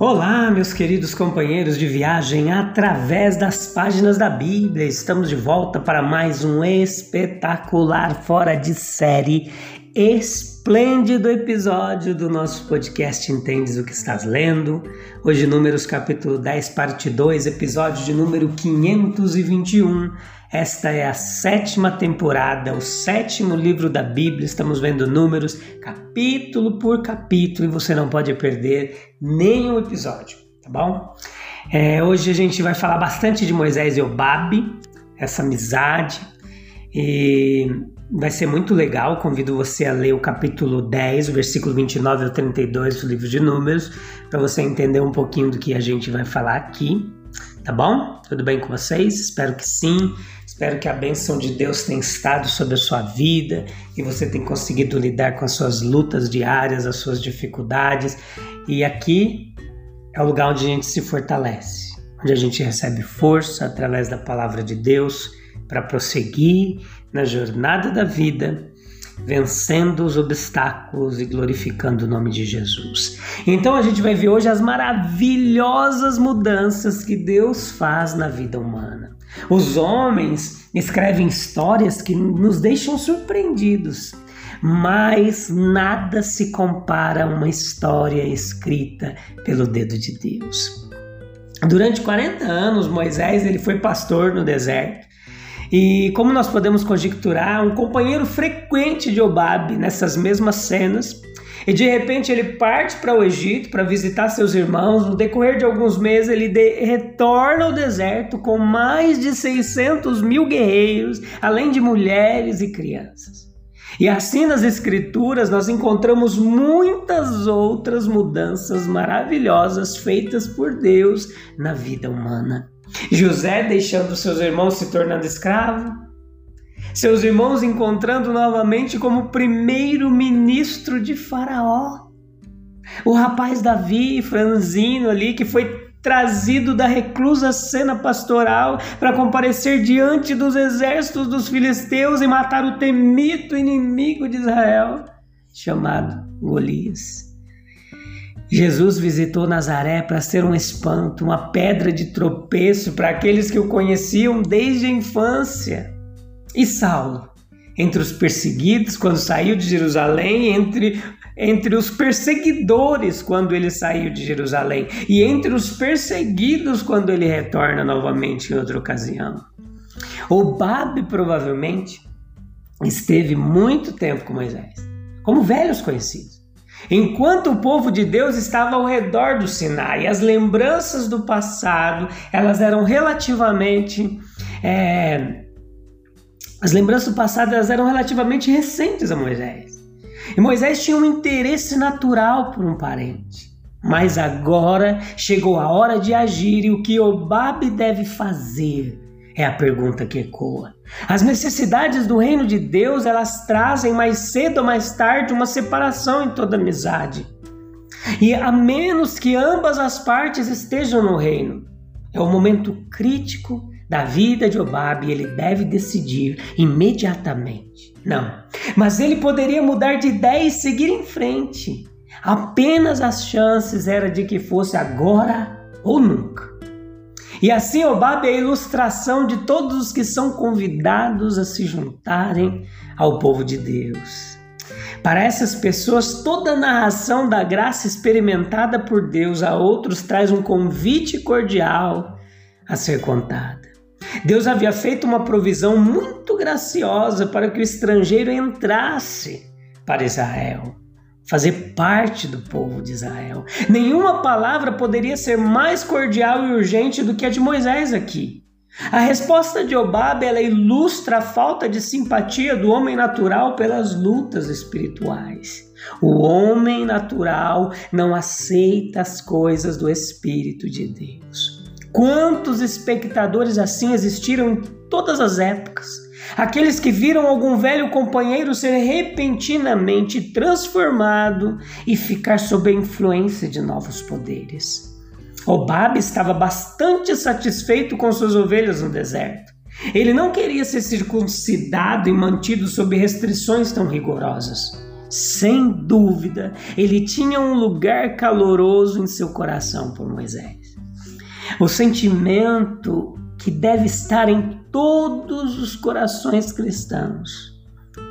Olá, meus queridos companheiros de viagem através das páginas da Bíblia. Estamos de volta para mais um espetacular fora de série, esplêndido episódio do nosso podcast Entendes o que estás lendo. Hoje, Números capítulo 10, parte 2, episódio de número 521. Esta é a sétima temporada, o sétimo livro da Bíblia. Estamos vendo números capítulo por capítulo e você não pode perder nenhum episódio, tá bom? É, hoje a gente vai falar bastante de Moisés e Obabe, essa amizade, e vai ser muito legal. Convido você a ler o capítulo 10, o versículo 29 ao 32 do livro de Números, para você entender um pouquinho do que a gente vai falar aqui, tá bom? Tudo bem com vocês? Espero que sim. Espero que a bênção de Deus tenha estado sobre a sua vida e você tenha conseguido lidar com as suas lutas diárias, as suas dificuldades. E aqui é o lugar onde a gente se fortalece, onde a gente recebe força através da palavra de Deus para prosseguir na jornada da vida, vencendo os obstáculos e glorificando o nome de Jesus. Então a gente vai ver hoje as maravilhosas mudanças que Deus faz na vida humana. Os homens escrevem histórias que nos deixam surpreendidos, mas nada se compara a uma história escrita pelo dedo de Deus. Durante 40 anos, Moisés ele foi pastor no deserto. E como nós podemos conjecturar, um companheiro frequente de Obabe nessas mesmas cenas e de repente ele parte para o Egito para visitar seus irmãos. No decorrer de alguns meses, ele retorna ao deserto com mais de 600 mil guerreiros, além de mulheres e crianças. E assim nas Escrituras nós encontramos muitas outras mudanças maravilhosas feitas por Deus na vida humana. José deixando seus irmãos se tornando escravo, seus irmãos encontrando novamente como primeiro-ministro de Faraó. O rapaz Davi, franzino ali, que foi trazido da reclusa cena pastoral para comparecer diante dos exércitos dos filisteus e matar o temido inimigo de Israel, chamado Golias. Jesus visitou Nazaré para ser um espanto, uma pedra de tropeço para aqueles que o conheciam desde a infância. E Saulo, entre os perseguidos quando saiu de Jerusalém, entre, entre os perseguidores quando ele saiu de Jerusalém, e entre os perseguidos quando ele retorna novamente em outra ocasião. O Babe provavelmente esteve muito tempo com Moisés, como velhos conhecidos. Enquanto o povo de Deus estava ao redor do Sinai, as lembranças do passado elas eram relativamente é, as lembranças do passado elas eram relativamente recentes a Moisés. E Moisés tinha um interesse natural por um parente. Mas agora chegou a hora de agir e o que Obabe deve fazer é a pergunta que ecoa. As necessidades do reino de Deus, elas trazem mais cedo ou mais tarde uma separação em toda amizade. E a menos que ambas as partes estejam no reino, é o momento crítico da vida de Obabe, ele deve decidir imediatamente. Não, mas ele poderia mudar de ideia e seguir em frente. Apenas as chances eram de que fosse agora ou nunca. E assim Obabe é a ilustração de todos os que são convidados a se juntarem ao povo de Deus. Para essas pessoas, toda a narração da graça experimentada por Deus a outros traz um convite cordial a ser contada. Deus havia feito uma provisão muito graciosa para que o estrangeiro entrasse para Israel, fazer parte do povo de Israel. Nenhuma palavra poderia ser mais cordial e urgente do que a de Moisés aqui. A resposta de Obab ela ilustra a falta de simpatia do homem natural pelas lutas espirituais. O homem natural não aceita as coisas do Espírito de Deus. Quantos espectadores assim existiram em todas as épocas? Aqueles que viram algum velho companheiro ser repentinamente transformado e ficar sob a influência de novos poderes. Obab estava bastante satisfeito com suas ovelhas no deserto. Ele não queria ser circuncidado e mantido sob restrições tão rigorosas. Sem dúvida, ele tinha um lugar caloroso em seu coração por Moisés. O sentimento que deve estar em todos os corações cristãos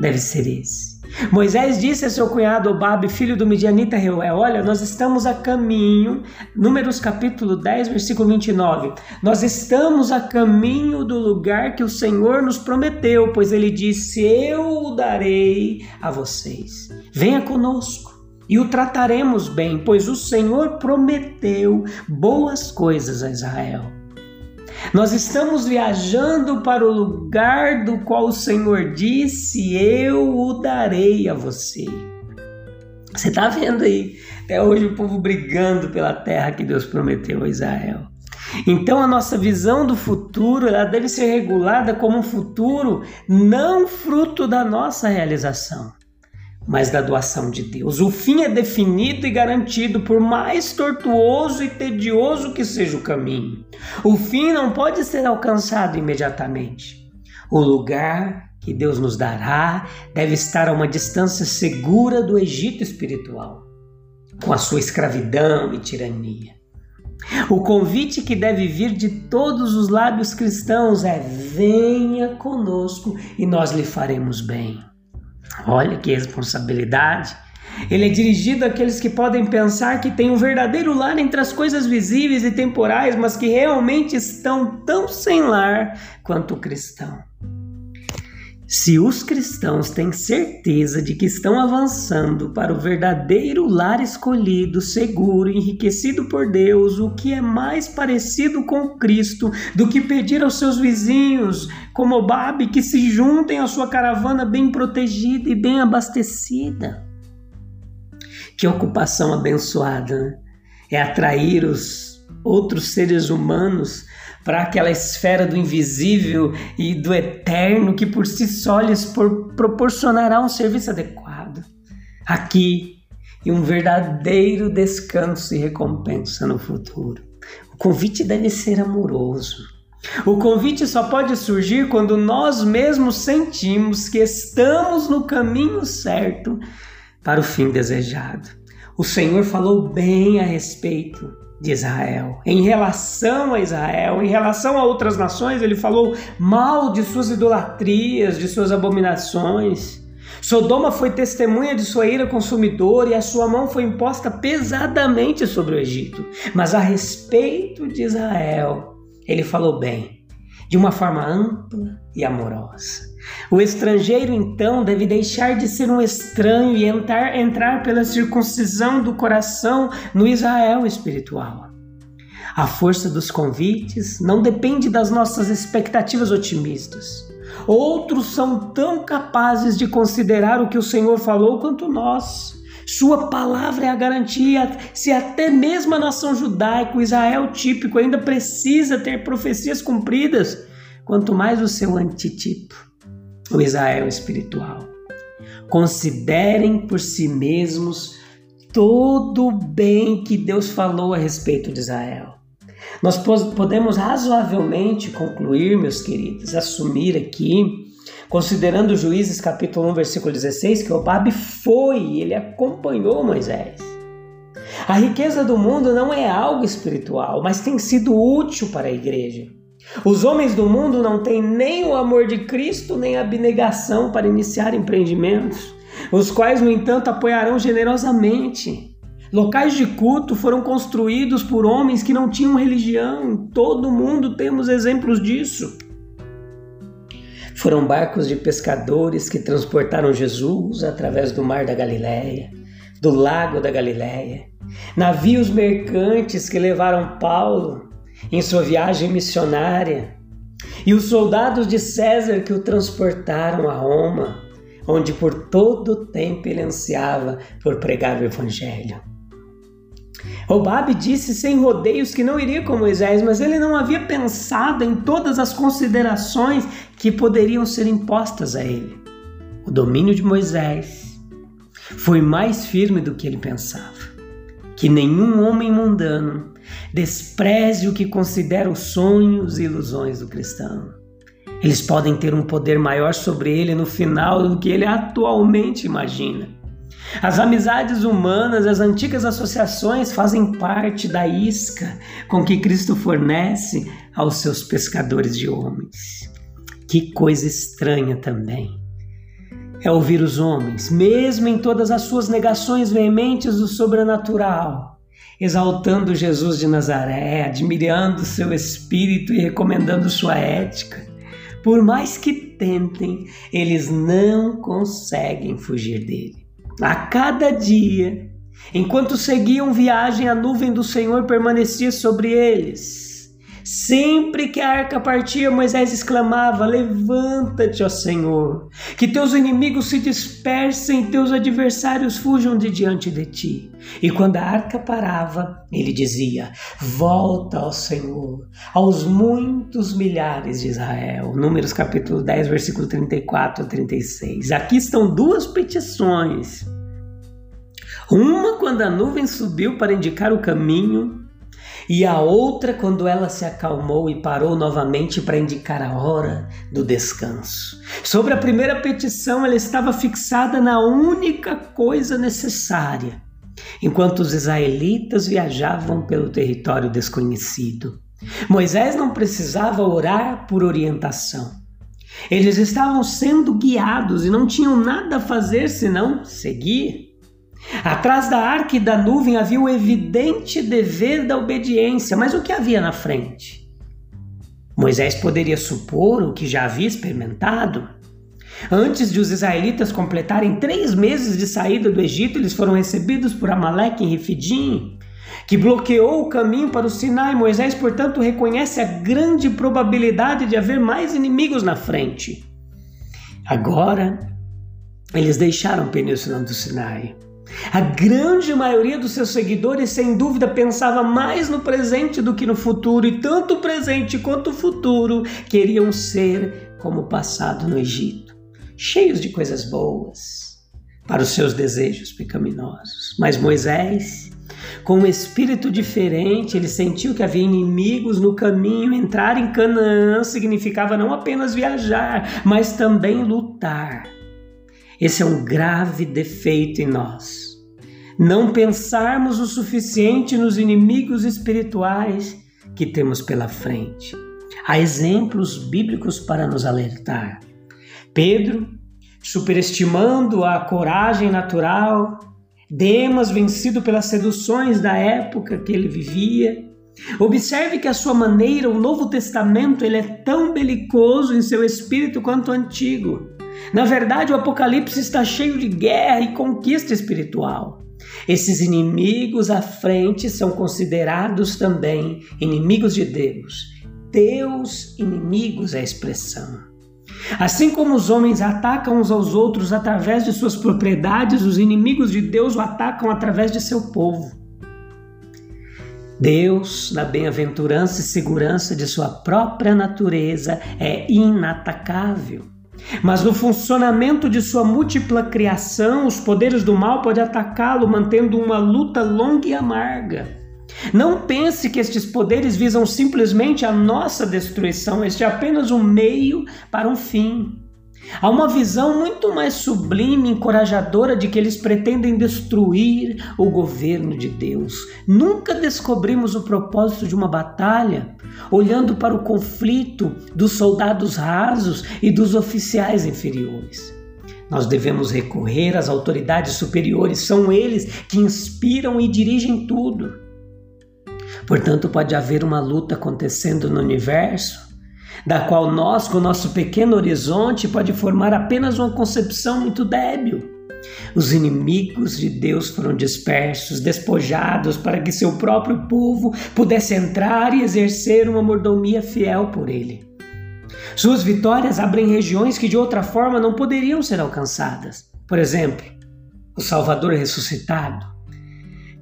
deve ser esse Moisés disse a seu cunhado Obab, filho do Midianita Reuel: Olha, nós estamos a caminho, Números capítulo 10, versículo 29. Nós estamos a caminho do lugar que o Senhor nos prometeu, pois ele disse: Eu o darei a vocês. Venha conosco e o trataremos bem, pois o Senhor prometeu boas coisas a Israel. Nós estamos viajando para o lugar do qual o Senhor disse: Eu o darei a você. Você está vendo aí, até hoje o povo brigando pela terra que Deus prometeu a Israel. Então a nossa visão do futuro ela deve ser regulada como um futuro não fruto da nossa realização, mas da doação de Deus. O fim é definido e garantido, por mais tortuoso e tedioso que seja o caminho. O fim não pode ser alcançado imediatamente. O lugar que Deus nos dará deve estar a uma distância segura do Egito espiritual, com a sua escravidão e tirania. O convite que deve vir de todos os lábios cristãos é: venha conosco e nós lhe faremos bem. Olha que responsabilidade. Ele é dirigido àqueles que podem pensar que tem um verdadeiro lar entre as coisas visíveis e temporais, mas que realmente estão tão sem lar quanto o cristão. Se os cristãos têm certeza de que estão avançando para o verdadeiro lar escolhido, seguro, enriquecido por Deus, o que é mais parecido com Cristo do que pedir aos seus vizinhos, como Babe, que se juntem à sua caravana bem protegida e bem abastecida. Que ocupação abençoada, né? É atrair os outros seres humanos para aquela esfera do invisível e do eterno que por si só lhes proporcionará um serviço adequado. Aqui, e um verdadeiro descanso e recompensa no futuro. O convite deve ser amoroso. O convite só pode surgir quando nós mesmos sentimos que estamos no caminho certo para o fim desejado. O Senhor falou bem a respeito de Israel. Em relação a Israel, em relação a outras nações, ele falou mal de suas idolatrias, de suas abominações. Sodoma foi testemunha de sua ira consumidora e a sua mão foi imposta pesadamente sobre o Egito. Mas a respeito de Israel, ele falou bem, de uma forma ampla e amorosa. O estrangeiro, então, deve deixar de ser um estranho e entrar, entrar pela circuncisão do coração no Israel espiritual. A força dos convites não depende das nossas expectativas otimistas. Outros são tão capazes de considerar o que o Senhor falou quanto nós. Sua palavra é a garantia. Se até mesmo a nação judaica, o Israel típico, ainda precisa ter profecias cumpridas, quanto mais o seu antitipo o Israel espiritual. Considerem por si mesmos todo o bem que Deus falou a respeito de Israel. Nós podemos razoavelmente concluir, meus queridos, assumir aqui, considerando Juízes capítulo 1, versículo 16, que Obabe foi, ele acompanhou Moisés. A riqueza do mundo não é algo espiritual, mas tem sido útil para a igreja. Os homens do mundo não têm nem o amor de Cristo, nem a abnegação para iniciar empreendimentos, os quais, no entanto, apoiarão generosamente. Locais de culto foram construídos por homens que não tinham religião, em todo mundo temos exemplos disso. Foram barcos de pescadores que transportaram Jesus através do mar da Galileia, do lago da Galileia. Navios mercantes que levaram Paulo em sua viagem missionária. e os soldados de César que o transportaram a Roma, onde por todo o tempo ele ansiava por pregar o Evangelho. Obabe disse sem rodeios que não iria com Moisés, mas ele não havia pensado em todas as considerações que poderiam ser impostas a ele. O domínio de Moisés foi mais firme do que ele pensava. Que nenhum homem mundano despreze o que considera os sonhos e ilusões do cristão. Eles podem ter um poder maior sobre ele no final do que ele atualmente imagina. As amizades humanas, as antigas associações fazem parte da isca com que Cristo fornece aos seus pescadores de homens. Que coisa estranha também é ouvir os homens, mesmo em todas as suas negações veementes do sobrenatural, exaltando Jesus de Nazaré, admirando seu espírito e recomendando sua ética. Por mais que tentem, eles não conseguem fugir dele. A cada dia, enquanto seguiam viagem, a nuvem do Senhor permanecia sobre eles. Sempre que a arca partia, Moisés exclamava: Levanta-te, ó Senhor, que teus inimigos se dispersem, teus adversários fujam de diante de ti. E quando a arca parava, ele dizia: Volta, ó Senhor, aos muitos milhares de Israel. Números capítulo 10, versículo 34 a 36. Aqui estão duas petições. Uma quando a nuvem subiu para indicar o caminho, e a outra quando ela se acalmou e parou novamente para indicar a hora do descanso. Sobre a primeira petição, ela estava fixada na única coisa necessária, enquanto os israelitas viajavam pelo território desconhecido. Moisés não precisava orar por orientação. Eles estavam sendo guiados e não tinham nada a fazer senão seguir. Atrás da arca e da nuvem havia o evidente dever da obediência, mas o que havia na frente? Moisés poderia supor o que já havia experimentado. Antes de os israelitas completarem três meses de saída do Egito, eles foram recebidos por Amaleque em Refidim, que bloqueou o caminho para o Sinai. Moisés, portanto, reconhece a grande probabilidade de haver mais inimigos na frente. Agora, eles deixaram a península do Sinai. A grande maioria dos seus seguidores, sem dúvida, pensava mais no presente do que no futuro, e tanto o presente quanto o futuro queriam ser como o passado no Egito, cheios de coisas boas para os seus desejos pecaminosos. Mas Moisés, com um espírito diferente, ele sentiu que havia inimigos no caminho. Entrar em Canaã significava não apenas viajar, mas também lutar. Esse é um grave defeito em nós. Não pensarmos o suficiente nos inimigos espirituais que temos pela frente. Há exemplos bíblicos para nos alertar. Pedro, superestimando a coragem natural, Demas, vencido pelas seduções da época que ele vivia. Observe que a sua maneira, o Novo Testamento, ele é tão belicoso em seu espírito quanto o Antigo. Na verdade, o Apocalipse está cheio de guerra e conquista espiritual. Esses inimigos à frente são considerados também inimigos de Deus. Deus inimigos é a expressão. Assim como os homens atacam uns aos outros através de suas propriedades, os inimigos de Deus o atacam através de seu povo. Deus, na bem-aventurança e segurança de sua própria natureza, é inatacável. Mas no funcionamento de sua múltipla criação, os poderes do mal podem atacá-lo, mantendo uma luta longa e amarga. Não pense que estes poderes visam simplesmente a nossa destruição, este é apenas um meio para um fim. Há uma visão muito mais sublime e encorajadora de que eles pretendem destruir o governo de Deus. Nunca descobrimos o propósito de uma batalha olhando para o conflito dos soldados rasos e dos oficiais inferiores. Nós devemos recorrer às autoridades superiores, são eles que inspiram e dirigem tudo. Portanto, pode haver uma luta acontecendo no universo da qual nós, com nosso pequeno horizonte, pode formar apenas uma concepção muito débil. Os inimigos de Deus foram dispersos, despojados, para que seu próprio povo pudesse entrar e exercer uma mordomia fiel por ele. Suas vitórias abrem regiões que de outra forma não poderiam ser alcançadas. Por exemplo, o Salvador ressuscitado,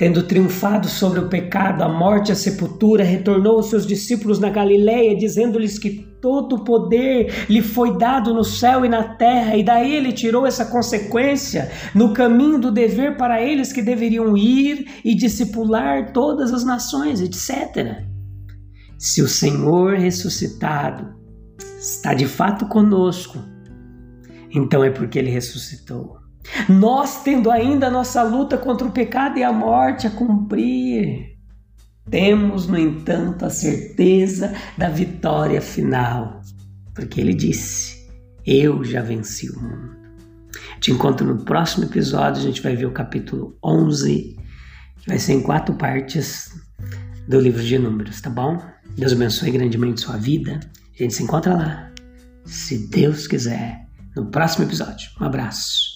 tendo triunfado sobre o pecado, a morte e a sepultura, retornou aos seus discípulos na Galiléia, dizendo-lhes que todo o poder lhe foi dado no céu e na terra, e daí ele tirou essa consequência no caminho do dever para eles que deveriam ir e discipular todas as nações, etc. Se o Senhor ressuscitado está de fato conosco, então é porque ele ressuscitou. Nós, tendo ainda nossa luta contra o pecado e a morte a cumprir, temos, no entanto, a certeza da vitória final, porque ele disse: Eu já venci o mundo. Te encontro no próximo episódio, a gente vai ver o capítulo 11, que vai ser em quatro partes do livro de Números, tá bom? Deus abençoe grandemente sua vida. A gente se encontra lá, se Deus quiser, no próximo episódio. Um abraço.